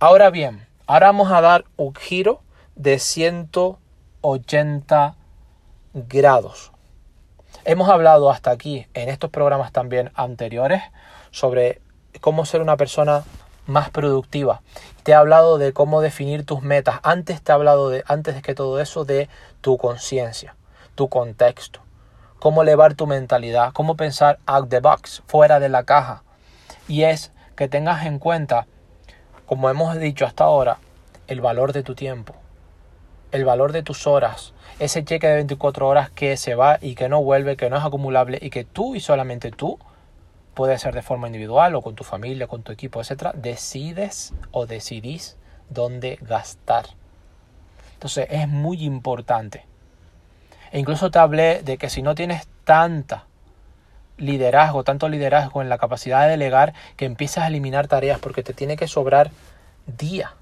Ahora bien, ahora vamos a dar un giro de 180 grados. Hemos hablado hasta aquí en estos programas también anteriores sobre cómo ser una persona más productiva. Te he hablado de cómo definir tus metas. Antes te he hablado de, antes de que todo eso, de tu conciencia, tu contexto, cómo elevar tu mentalidad, cómo pensar out the box, fuera de la caja. Y es que tengas en cuenta, como hemos dicho hasta ahora, el valor de tu tiempo, el valor de tus horas, ese cheque de 24 horas que se va y que no vuelve, que no es acumulable y que tú y solamente tú, puede ser de forma individual o con tu familia, con tu equipo, etcétera, decides o decidís dónde gastar. Entonces es muy importante. E incluso te hablé de que si no tienes tanta liderazgo, tanto liderazgo en la capacidad de delegar, que empiezas a eliminar tareas porque te tiene que sobrar día